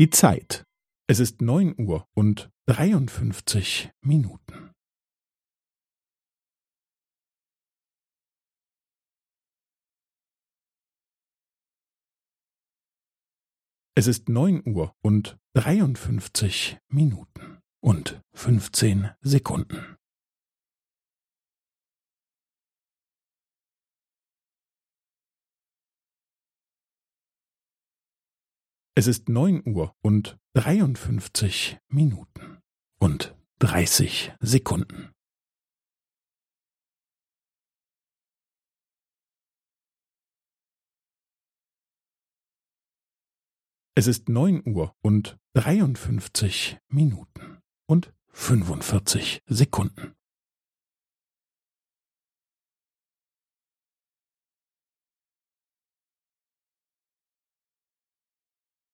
Die Zeit. Es ist neun Uhr und dreiundfünfzig Minuten. Es ist neun Uhr und dreiundfünfzig Minuten und fünfzehn Sekunden. Es ist neun Uhr und dreiundfünfzig Minuten und dreißig Sekunden. Es ist neun Uhr und dreiundfünfzig Minuten und fünfundvierzig Sekunden.